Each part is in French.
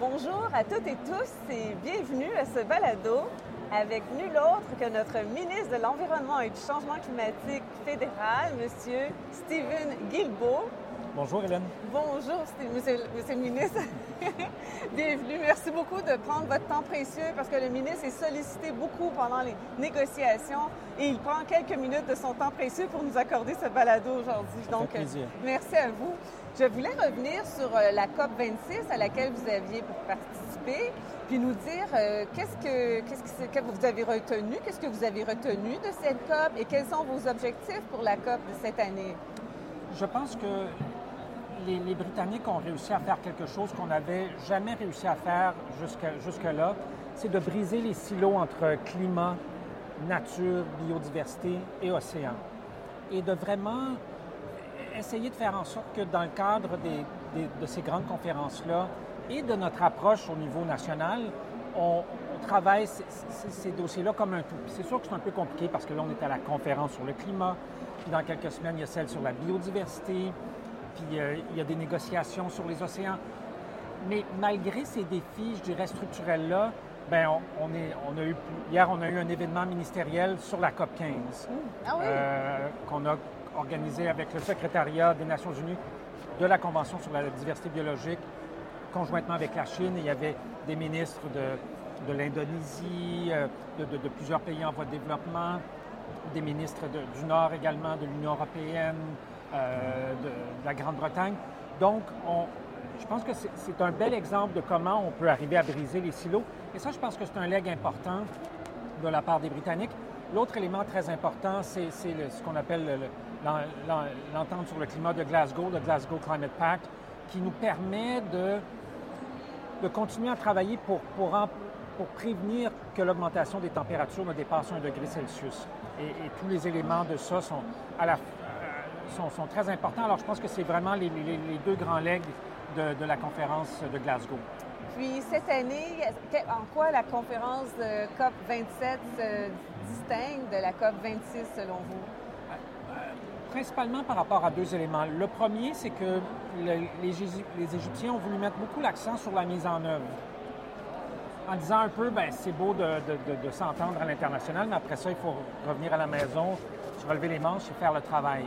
Bonjour à toutes et tous et bienvenue à ce balado avec nul autre que notre ministre de l'Environnement et du Changement climatique fédéral, M. Stephen Guilbeault. Bonjour Hélène. Bonjour Monsieur, monsieur le ministre. Bienvenue. Merci beaucoup de prendre votre temps précieux parce que le ministre est sollicité beaucoup pendant les négociations et il prend quelques minutes de son temps précieux pour nous accorder ce balado aujourd'hui. Donc, plaisir. merci à vous. Je voulais revenir sur euh, la COP 26 à laquelle vous aviez participé, puis nous dire euh, qu'est-ce que, qu'est-ce que, vous avez retenu, qu'est-ce que vous avez retenu de cette COP et quels sont vos objectifs pour la COP de cette année? Je pense que les, Britanniques ont réussi à faire quelque chose qu'on n'avait jamais réussi à faire jusque-là, c'est de briser les silos entre climat, nature, biodiversité et océan. Et de vraiment essayer de faire en sorte que dans le cadre de ces grandes conférences-là et de notre approche au niveau national, on, travaille ces, dossiers-là comme un tout. C'est sûr que c'est un peu compliqué parce que là, on est à la conférence sur le climat, puis dans quelques semaines, il y a celle sur la biodiversité, puis euh, il y a des négociations sur les océans. Mais malgré ces défis, je dirais, structurels-là, ben on, est, on a eu, hier, on a eu un événement ministériel sur la COP 15 ah euh, qu'on a organisé avec le secrétariat des Nations Unies de la Convention sur la diversité biologique, conjointement avec la Chine. Il y avait des ministres de, de l'Indonésie, euh, de, plusieurs pays en voie de développement, des ministres du Nord également, de l'Union européenne, euh, de, la Grande-Bretagne. Donc, on, je pense que c'est un bel exemple de comment on peut arriver à briser les silos. Et ça, je pense que c'est un leg important de la part des Britanniques. L'autre élément très important, c'est ce qu'on appelle l'entente sur le climat de Glasgow, le Glasgow Climate Pact, qui nous permet de, de continuer à travailler pour, pour, pour prévenir que l'augmentation des températures ne dépasse un degré Celsius. Et, tous les éléments de ça sont, à la, sont, sont très importants. Alors, je pense que c'est vraiment les, les, les, deux grands legs de, de la conférence de Glasgow. Puis cette année, en quoi la conférence de COP 27 se distingue de la COP 26 selon vous? Principalement par rapport à deux éléments. Le premier, c'est que les, les, Égyptiens ont voulu mettre beaucoup l'accent sur la mise en œuvre. En disant un peu, ben c'est beau de, de, de s'entendre à l'international, mais après ça, il faut revenir à la maison, se relever les manches et faire le travail.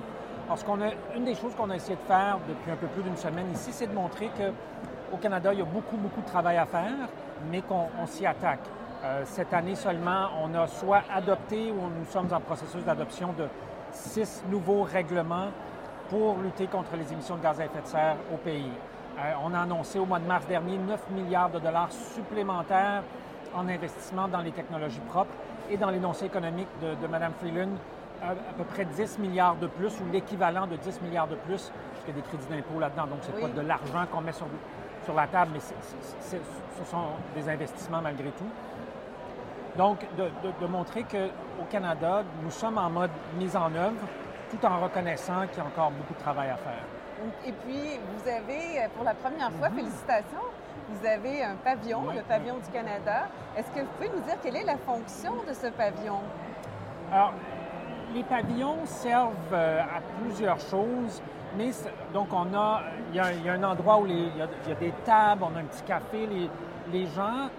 Une des choses qu'on a essayé de faire depuis un peu plus d'une semaine ici, c'est de montrer qu'au Canada, il y a beaucoup, beaucoup de travail à faire, mais qu'on s'y attaque. Euh, cette année seulement, on a soit adopté ou nous sommes en processus d'adoption de six nouveaux règlements pour lutter contre les émissions de gaz à effet de serre au pays. Euh, on a annoncé au mois de mars dernier 9 milliards de dollars supplémentaires en investissement dans les technologies propres et dans l'énoncé économique de, de Mme Freeland, à, peu près 10 milliards de plus ou l'équivalent de 10 milliards de plus, parce qu'il y a des crédits d'impôt là-dedans. Donc, ce n'est pas de l'argent qu'on met sur, sur, la table, mais ce sont des investissements malgré tout. Donc, de, de montrer qu'au Canada, nous sommes en mode mise en œuvre, tout en reconnaissant qu'il y a encore beaucoup de travail à faire. Et puis, vous avez, pour la première fois, mm-hmm. félicitations, vous avez un pavillon, le pavillon du Canada. Est-ce que vous pouvez nous dire quelle est la fonction de ce pavillon? Alors, les pavillons servent euh, à plusieurs choses, mais donc on a, il y a, un endroit où il, y a, des tables, on a un petit café, les, gens,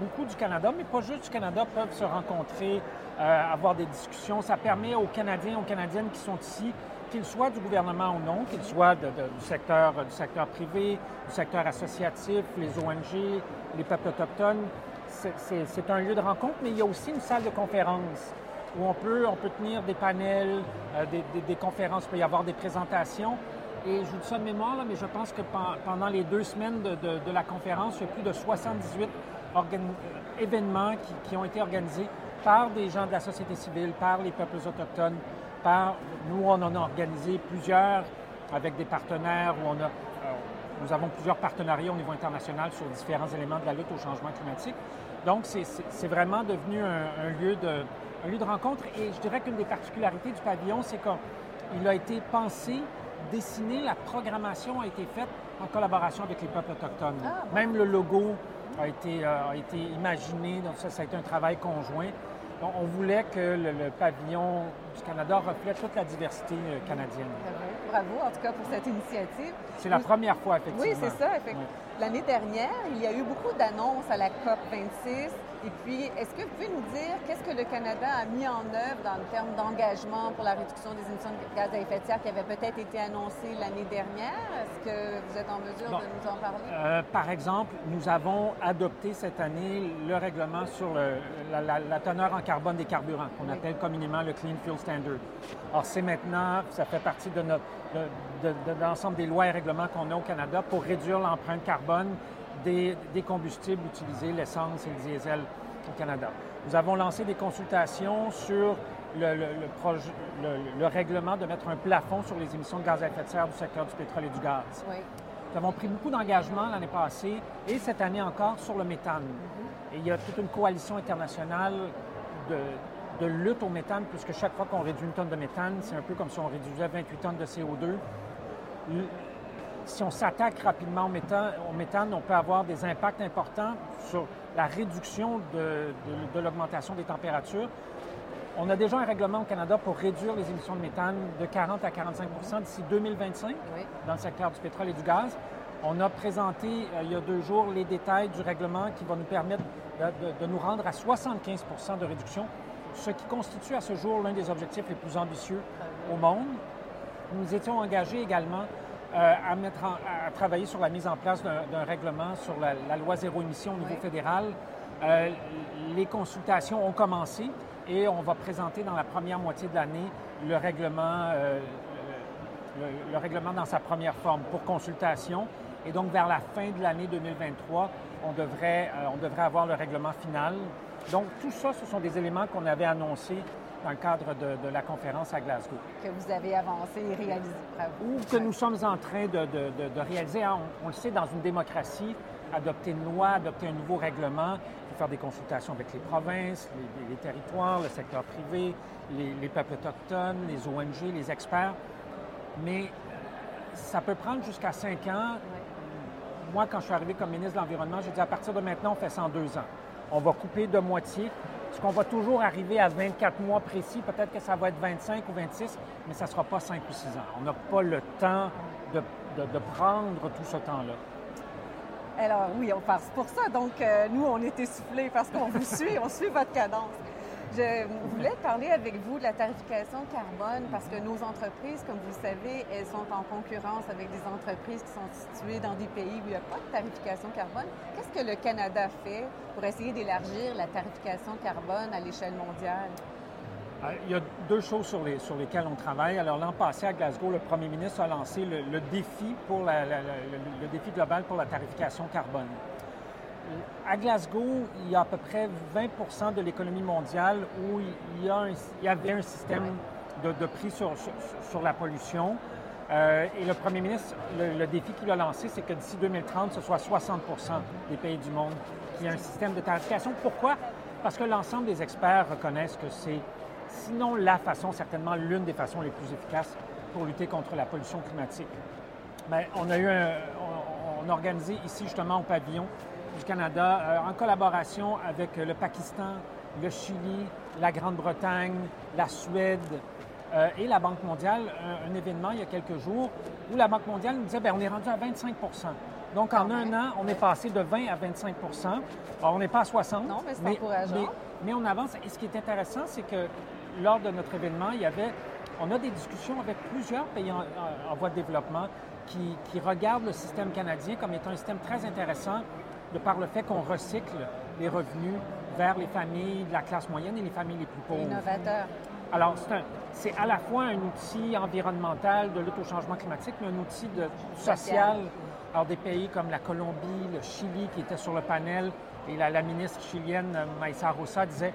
beaucoup du Canada, mais pas juste du Canada, peuvent se rencontrer, euh, avoir des discussions. Ça permet aux Canadiens, aux Canadiennes qui sont ici, qu'ils soient du gouvernement ou non, qu'ils soient du, secteur, du secteur privé, du secteur associatif, les ONG, les peuples autochtones, c'est un lieu de rencontre, mais il y a aussi une salle de conférence où on peut, on peut tenir des panels, euh, des, conférences, il peut y avoir des présentations. Et je vous dis ça de mémoire, mais je pense que pendant les deux semaines de, la conférence, il y a plus de 78 événements qui, ont été organisés par des gens de la société civile, par les peuples autochtones, par nous, on en a organisé plusieurs avec des partenaires où on a, euh, nous avons plusieurs partenariats au niveau international sur différents éléments de la lutte au changement climatique. Donc, c'est vraiment devenu un lieu de, un lieu de rencontre. Et je dirais qu'une des particularités du pavillon, c'est qu'il a été pensé, dessiné, la programmation a été faite en collaboration avec les peuples autochtones. Ah, Même le logo a été, euh, a été imaginé, donc ça, ça a été un travail conjoint. on voulait que le, pavillon du Canada reflète toute la diversité euh, canadienne. Bravo. Bravo, en tout cas, pour cette initiative. C'est la première fois, effectivement. Oui, c'est ça. Effectivement. L'année dernière, il y a eu beaucoup d'annonces à la COP 26 et puis, est-ce que vous pouvez nous dire qu'est-ce que le Canada a mis en œuvre dans le terme d'engagement pour la réduction des émissions de gaz à effet de serre qui avait peut-être été annoncé l'année dernière? Est-ce que vous êtes en mesure de nous en parler? Euh, par exemple, nous avons adopté cette année le règlement sur la, teneur en carbone des carburants, qu'on appelle communément le Clean Fuel Standard. Alors, c'est maintenant, ça fait partie de, notre, de l'ensemble des lois et règlements qu'on a au Canada pour réduire l'empreinte carbone des, combustibles utilisés, l'essence et le diesel au Canada. Nous avons lancé des consultations sur le, règlement de mettre un plafond sur les émissions de gaz à effet de serre du secteur du pétrole et du gaz. Nous avons pris beaucoup d'engagements l'année passée et cette année encore sur le méthane. Mm-hmm. Et il y a toute une coalition internationale de, de lutte au méthane, puisque chaque fois qu'on réduit une tonne de méthane, c'est un peu comme si on réduisait 28 tonnes de CO2 si on s'attaque rapidement au méthane, on peut avoir des impacts importants sur la réduction de, l'augmentation des températures. On a déjà un règlement au Canada pour réduire les émissions de méthane de 40 à 45% d'ici 2025 dans le secteur du pétrole et du gaz. On a présenté euh, il y a deux jours les détails du règlement qui va nous permettre de, nous rendre à 75% de réduction, ce qui constitue à ce jour l'un des objectifs les plus ambitieux au monde. Nous étions engagés également euh, à, mettre à travailler sur la mise en place d'un règlement sur la, loi zéro émission au niveau fédéral. Euh, les consultations ont commencé et on va présenter dans la première moitié de l'année le règlement, euh, le, règlement dans sa première forme pour consultation. Et donc, vers la fin de l'année 2023, on devrait, on devrait avoir le règlement final. Donc, tout ça, ce sont des éléments qu'on avait annoncés dans le cadre de, la conférence à Glasgow. Que vous avez avancé et réalisé. Ou que nous sommes en train de, réaliser. Hein, on, le sait, dans une démocratie, adopter une loi, adopter un nouveau règlement, il faut faire des consultations avec les provinces, les, territoires, le secteur privé, les, peuples autochtones, les ONG, les experts. Mais ça peut prendre jusqu'à cinq ans. Moi, quand je suis arrivé comme ministre de l'Environnement, j'ai dit à partir de maintenant, on fait ça en deux ans. On va couper de moitié est-ce qu'on va toujours arriver à 24 mois précis? Peut-être que ça va être 25 ou 26, mais ça ne sera pas 5 ou 6 ans. On n'a pas le temps de, prendre tout ce temps-là. Alors oui, on passe pour ça. Donc, euh, nous, on est essoufflés parce qu'on vous suit, on suit votre cadence. Je voulais parler avec vous de la tarification carbone parce que nos entreprises, comme vous le savez, elles sont en concurrence avec des entreprises qui sont situées dans des pays où il n'y a pas de tarification carbone. Qu'est-ce que le Canada fait pour essayer d'élargir la tarification carbone à l'échelle mondiale? Ah, il y a deux choses sur, les, sur lesquelles on travaille. Alors, l'an passé, à Glasgow, le premier ministre a lancé le, défi, pour le défi global pour la tarification carbone à Glasgow, il y a à peu près 20% de l'économie mondiale où il y, avait un système de, prix sur, la pollution. Euh, et le premier ministre, le, défi qu'il a lancé, c'est que d'ici 2030, ce soit 60% des pays du monde qui aient un système de tarification. Pourquoi? Parce que l'ensemble des experts reconnaissent que c'est, sinon la façon, certainement l'une des façons les plus efficaces pour lutter contre la pollution climatique. Mais on a eu on a organisé ici justement au pavillon du Canada euh, en collaboration avec le Pakistan, le Chili, la Grande-Bretagne, la Suède euh, et la Banque mondiale, un, événement il y a quelques jours où la Banque mondiale nous disait bien, on est rendu à 25% donc, en un an, on est passé de 20 à 25 Alors, on n'est pas à 60. Non, mais c'est encourageant. Mais, on avance. Et ce qui est intéressant, c'est que lors de notre événement, il y avait, on a des discussions avec plusieurs pays en, voie de développement qui, qui, regardent le système canadien comme étant un système très intéressant de par le fait qu'on recycle les revenus vers les familles de la classe moyenne et les familles les plus pauvres. Innovateur. Alors, c'est à la fois un outil environnemental de lutte au changement climatique, mais un outil de, social. Alors, des pays comme la Colombie, le Chili, qui était sur le panel, et la, ministre chilienne, Maïsa Rosa, disait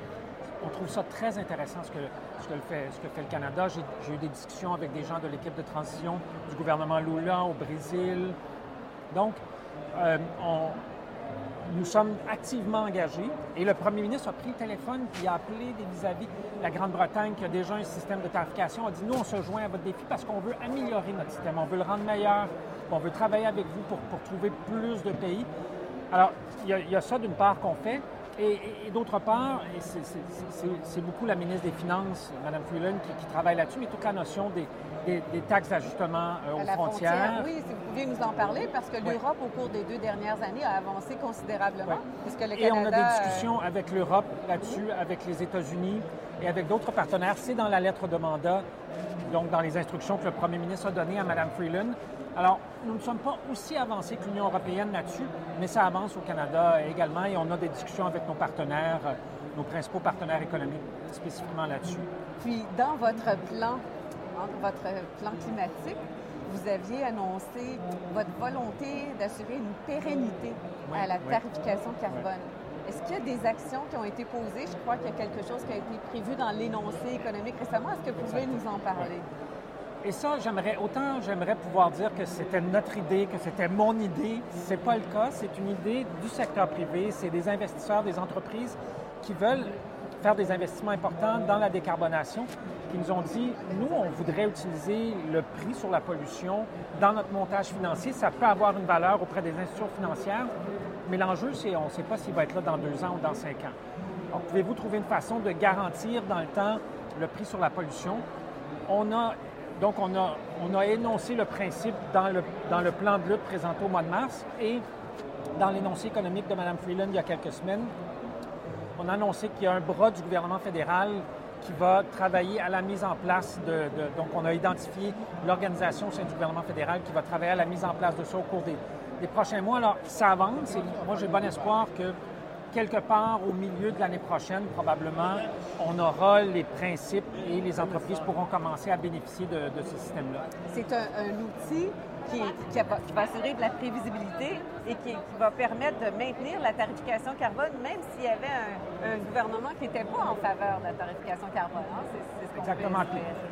on trouve ça très intéressant ce que, ce que, fait, ce que fait le Canada. J'ai eu des discussions avec des gens de l'équipe de transition du gouvernement Lula au Brésil. Donc, euh, on, nous sommes activement engagés et le premier ministre a pris le téléphone et a appelé vis-à-vis la Grande-Bretagne qui a déjà un système de tarification. a dit, nous, on se joint à votre défi parce qu'on veut améliorer notre système, on veut le rendre meilleur, on veut travailler avec vous pour, pour trouver plus de pays. Alors, il y, a, ça d'une part qu'on fait. Et, d'autre part, c'est beaucoup la ministre des Finances, Mme Freeland, qui, travaille là-dessus, mais toute la notion des, des, taxes d'ajustement aux frontières. Oui, si vous pouviez nous en parler, parce que l'Europe, au cours des deux dernières années, a avancé considérablement. Et on a des discussions avec l'Europe là-dessus, avec les États-Unis et avec d'autres partenaires. C'est dans la lettre de mandat, donc dans les instructions que le premier ministre a données à Mme Freeland. Alors, nous ne sommes pas aussi avancés que l'Union européenne là-dessus, mais ça avance au Canada également et on a des discussions avec nos partenaires, nos principaux partenaires économiques spécifiquement là-dessus. Puis, dans votre plan, votre plan climatique, vous aviez annoncé votre volonté d'assurer une pérennité à la tarification carbone. Est-ce qu'il y a des actions qui ont été posées? Je crois qu'il y a quelque chose qui a été prévu dans l'énoncé économique récemment. Est-ce que vous pouvez nous en parler? Et ça, j'aimerais, autant j'aimerais pouvoir dire que c'était notre idée, que c'était mon idée. C'est pas le cas. C'est une idée du secteur privé. C'est des investisseurs, des entreprises qui veulent faire des investissements importants dans la décarbonation, qui nous ont dit, nous, on voudrait utiliser le prix sur la pollution dans notre montage financier. Ça peut avoir une valeur auprès des institutions financières, mais l'enjeu, c'est on ne sait pas s'il va être là dans deux ans ou dans cinq ans. Donc, pouvez-vous trouver une façon de garantir dans le temps le prix sur la pollution? On a donc, on a, on a énoncé le principe dans le, dans le plan de lutte présenté au mois de mars et dans l'énoncé économique de Mme Freeland il y a quelques semaines. On a annoncé qu'il y a un bras du gouvernement fédéral qui va travailler à la mise en place de, donc on a identifié l'organisation au sein du gouvernement fédéral qui va travailler à la mise en place de ça au cours des, des prochains mois. Alors, ça avance moi j'ai bon espoir que quelque part au milieu de l'année prochaine, probablement, on aura les principes et les entreprises pourront commencer à bénéficier de, ce système-là. C'est un, outil qui, va, assurer de la prévisibilité et qui, va permettre de maintenir la tarification carbone, même s'il y avait un, gouvernement qui n'était pas en faveur de la tarification carbone. Hein. Exactement.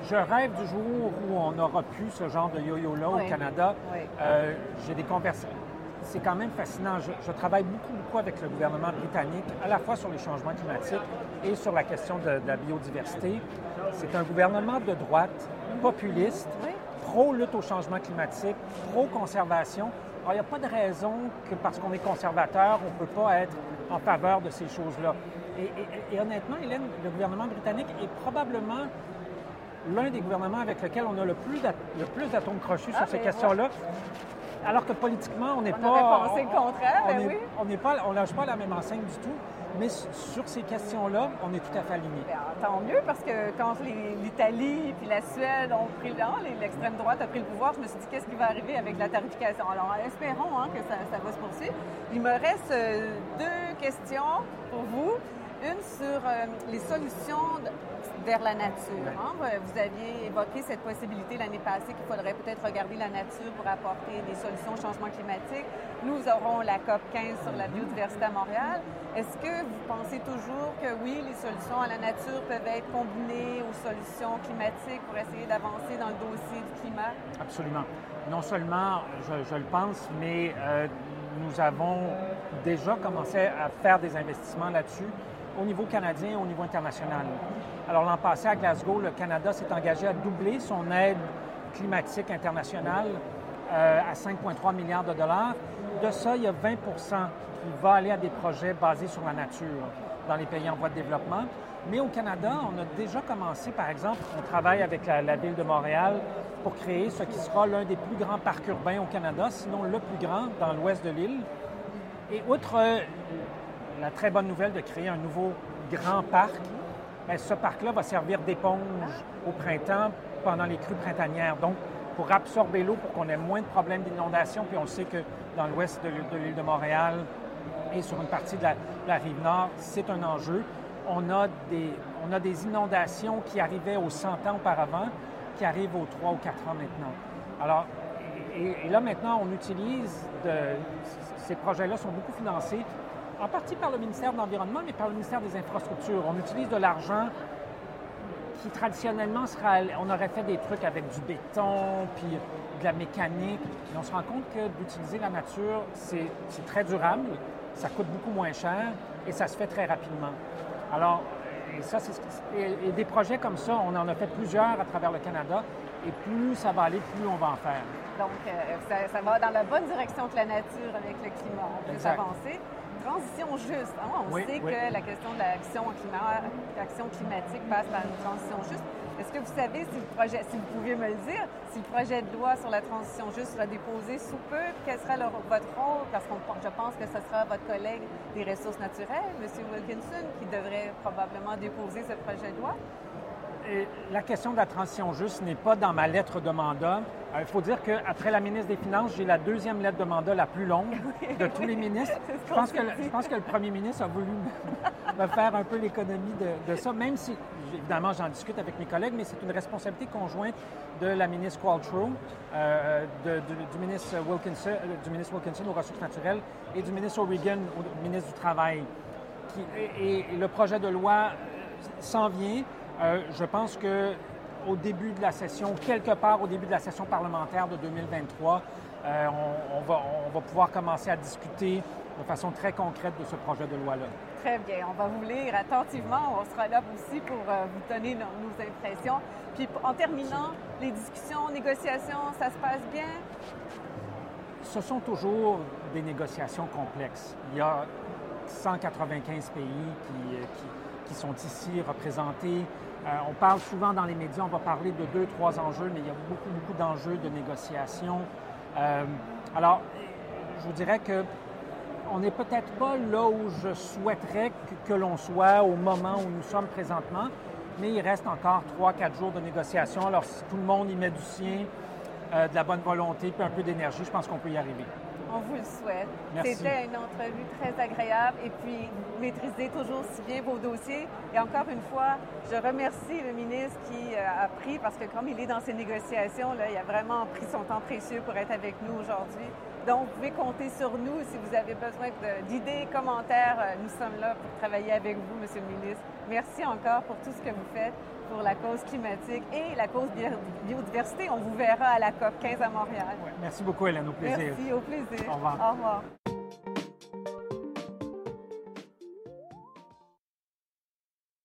je rêve du jour où on aura plus ce genre de yo-yo-là au Canada. Euh, j'ai des conversations c'est quand même fascinant. Je, travaille beaucoup, beaucoup avec le gouvernement britannique, à la fois sur les changements climatiques et sur la question de, la biodiversité. C'est un gouvernement de droite, populiste, pro-lutte au changement climatique, pro-conservation. Alors, il n'y a pas de raison que parce qu'on est conservateur, on ne peut pas être en faveur de ces choses-là. Et, honnêtement, Hélène, le gouvernement britannique est probablement l'un des gouvernements avec lequel on a le plus d'atomes crochus sur ah, ces ben questions-là. Alors que politiquement, on n'est pas. On pensé le contraire, on, ben oui. On n'est pas, on lâche pas la même enseigne du tout. Mais sur ces questions-là, on est tout à fait alignés. Ben, tant mieux, parce que quand l'Italie puis la Suède ont pris le l'extrême droite a pris le pouvoir, je me suis dit qu'est-ce qui va arriver avec la tarification? Alors, espérons hein, que ça, va se poursuivre. Il me reste euh, deux questions pour vous. Une sur euh, les solutions vers la nature. Hein. Vous aviez évoqué cette possibilité l'année passée qu'il faudrait peut-être regarder la nature pour apporter des solutions au changement climatique. Nous aurons la COP 15 sur la biodiversité à Montréal. Est-ce que vous pensez toujours que oui, les solutions à la nature peuvent être combinées aux solutions climatiques pour essayer d'avancer dans le dossier du climat? Absolument. Non seulement je, le pense, mais euh, nous avons déjà commencé à faire des investissements là-dessus au niveau canadien et au niveau international. Alors l'an passé, à Glasgow, le Canada s'est engagé à doubler son aide climatique internationale euh, à 5,3 milliards de dollars. De ça, il y a 20 qui va aller à des projets basés sur la nature dans les pays en voie de développement. Mais au Canada, on a déjà commencé, par exemple, on travaille avec la, la ville de Montréal pour créer ce qui sera l'un des plus grands parcs urbains au Canada, sinon le plus grand dans l'ouest de l'île. Et outre la très bonne nouvelle de créer un nouveau grand parc, ben, ce parc-là va servir d'éponge au printemps pendant les crues printanières. Donc, pour absorber l'eau, pour qu'on ait moins de problèmes d'inondation. Puis on sait que dans l'ouest de l'île de Montréal et sur une partie de la, rive nord, c'est un enjeu. On a, des, on a des inondations qui arrivaient aux 100 ans auparavant, qui arrivent aux 3 ou 4 ans maintenant. Alors, et, là maintenant, on utilise, ces projets-là sont beaucoup financés en partie par le ministère de l'Environnement, mais par le ministère des Infrastructures. On utilise de l'argent qui traditionnellement sera, on aurait fait des trucs avec du béton, puis de la mécanique. Et on se rend compte que d'utiliser la nature, c'est très durable, ça coûte beaucoup moins cher et ça se fait très rapidement. Alors, et ça, et, des projets comme ça, on en a fait plusieurs à travers le Canada, et plus ça va aller, plus on va en faire. Donc, euh, ça, va dans la bonne direction que la nature avec le climat. On peut s'avancer transition juste. Hein? On sait que la question de l'action climatique passe par une transition juste. Est-ce que vous savez si le projet, si vous pouviez me le dire, si le projet de loi sur la transition juste sera déposé sous peu, quel sera votre rôle? Parce que je pense que ce sera votre collègue des ressources naturelles, M. Wilkinson, qui devrait probablement déposer ce projet de loi la question de la transition juste n'est pas dans ma lettre de mandat. Euh, il faut dire qu'après la ministre des Finances, j'ai la deuxième lettre de mandat la plus longue de tous les ministres. Je pense, que, je pense que le premier ministre a voulu me faire un peu l'économie de, ça, même si, évidemment, j'en discute avec mes collègues, mais c'est une responsabilité conjointe de la ministre Qualtrough, euh, du, ministre Wilkinson, euh, du ministre Wilkinson aux ressources naturelles et du ministre O'Regan, au ministre du Travail. et le projet de loi s'en vient. Euh, je pense que au début de la session, quelque part au début de la session parlementaire de 2023, euh, on, va, on, va, pouvoir commencer à discuter de façon très concrète de ce projet de loi-là. Très bien. On va vous lire attentivement. On sera là aussi pour euh, vous donner nos, impressions. Puis en terminant, les discussions, négociations, ça se passe bien? Ce sont toujours des négociations complexes. Il y a 195 pays qui, qui qui sont ici représentés. Euh, on parle souvent dans les médias, on va parler de deux, trois enjeux, mais il y a beaucoup, beaucoup d'enjeux de négociation. Euh, alors, je vous dirais que on n'est peut-être pas là où je souhaiterais que, l'on soit au moment où nous sommes présentement, mais il reste encore trois, quatre jours de négociation. Alors, si tout le monde y met du sien, euh, de la bonne volonté, puis un peu d'énergie, je pense qu'on peut y arriver. On vous le souhaite. C'était une entrevue très agréable et puis maîtrisez toujours si bien vos dossiers. Et encore une fois, je remercie le ministre qui euh, a pris, parce que comme il est dans ces négociations, là, il a vraiment pris son temps précieux pour être avec nous aujourd'hui. Donc, vous pouvez compter sur nous si vous avez besoin d'idées, commentaires. Euh, nous sommes là pour travailler avec vous, Monsieur le ministre. Merci encore pour tout ce que vous faites pour la cause climatique et la cause biodiversité. On vous verra à la COP 15 à Montréal. merci beaucoup, Hélène. Au plaisir. Merci, au plaisir. Au revoir. Au revoir.